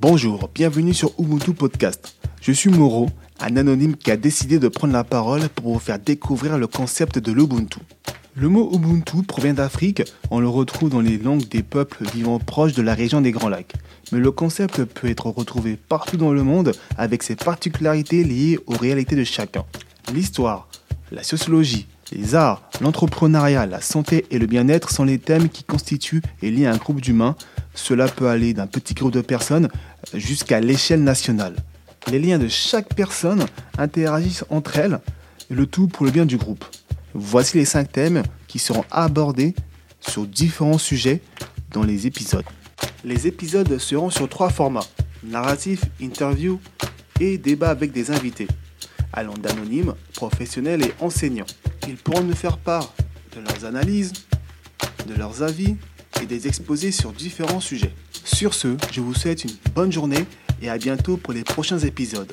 Bonjour, bienvenue sur Ubuntu Podcast. Je suis Moro, un anonyme qui a décidé de prendre la parole pour vous faire découvrir le concept de l'Ubuntu. Le mot Ubuntu provient d'Afrique, on le retrouve dans les langues des peuples vivant proches de la région des Grands Lacs. Mais le concept peut être retrouvé partout dans le monde avec ses particularités liées aux réalités de chacun. L'histoire, la sociologie, les arts, l'entrepreneuriat, la santé et le bien-être sont les thèmes qui constituent et lient un groupe d'humains. Cela peut aller d'un petit groupe de personnes jusqu'à l'échelle nationale. Les liens de chaque personne interagissent entre elles, le tout pour le bien du groupe. Voici les cinq thèmes qui seront abordés sur différents sujets dans les épisodes. Les épisodes seront sur trois formats narratif, interview et débat avec des invités, allant d'anonymes, professionnels et enseignants. Ils pourront nous faire part de leurs analyses, de leurs avis et des exposés sur différents sujets. Sur ce, je vous souhaite une bonne journée et à bientôt pour les prochains épisodes.